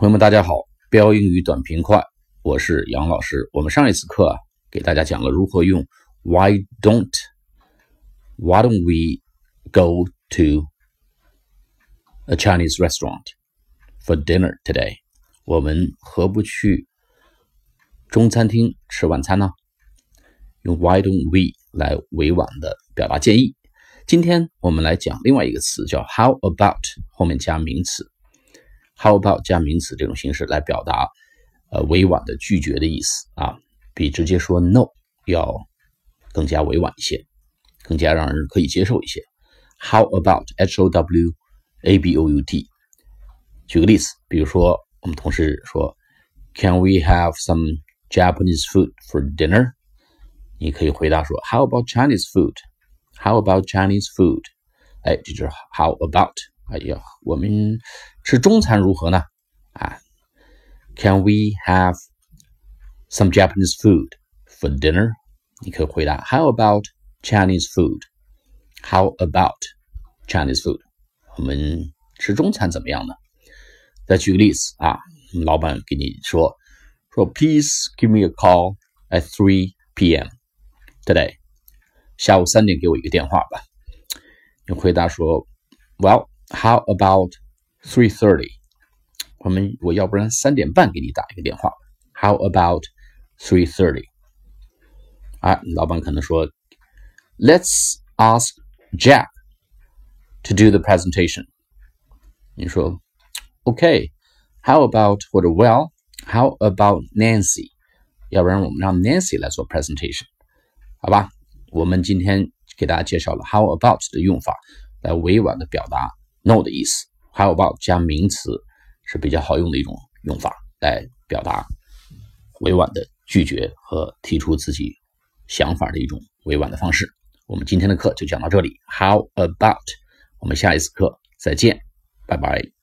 朋友们，大家好！标英语短平快，我是杨老师。我们上一次课啊，给大家讲了如何用 Why don't Why don't we go to a Chinese restaurant for dinner today？我们何不去中餐厅吃晚餐呢？用 Why don't we 来委婉的表达建议。今天我们来讲另外一个词，叫 How about 后面加名词。How about 加名词这种形式来表达，呃，委婉的拒绝的意思啊，比直接说 no 要更加委婉一些，更加让人可以接受一些。How about H O W A B O U T？举个例子，比如说我们同事说，Can we have some Japanese food for dinner？你可以回答说，How about Chinese food？How about Chinese food？哎，这就是 How about。哎呀，我们 吃中餐如何呢？啊，Can we have some Japanese food for dinner？你可以回答 How about Chinese food？How about Chinese food？我们吃中餐怎么样呢？再举个例子啊，老板给你说说，Please give me a call at three p.m. today。下午三点给我一个电话吧。你回答说，Well。How about three thirty？我们我要不然三点半给你打一个电话。How about three thirty？啊，老板可能说，Let's ask Jack to do the presentation。你说，OK？How about 或者 Well？How about Nancy？要不然我们让 Nancy 来做 presentation，好吧？我们今天给大家介绍了 How about 的用法，来委婉的表达。no 的意思， How about 加名词是比较好用的一种用法，来表达委婉的拒绝和提出自己想法的一种委婉的方式。我们今天的课就讲到这里，How about？我们下一次课再见，拜拜。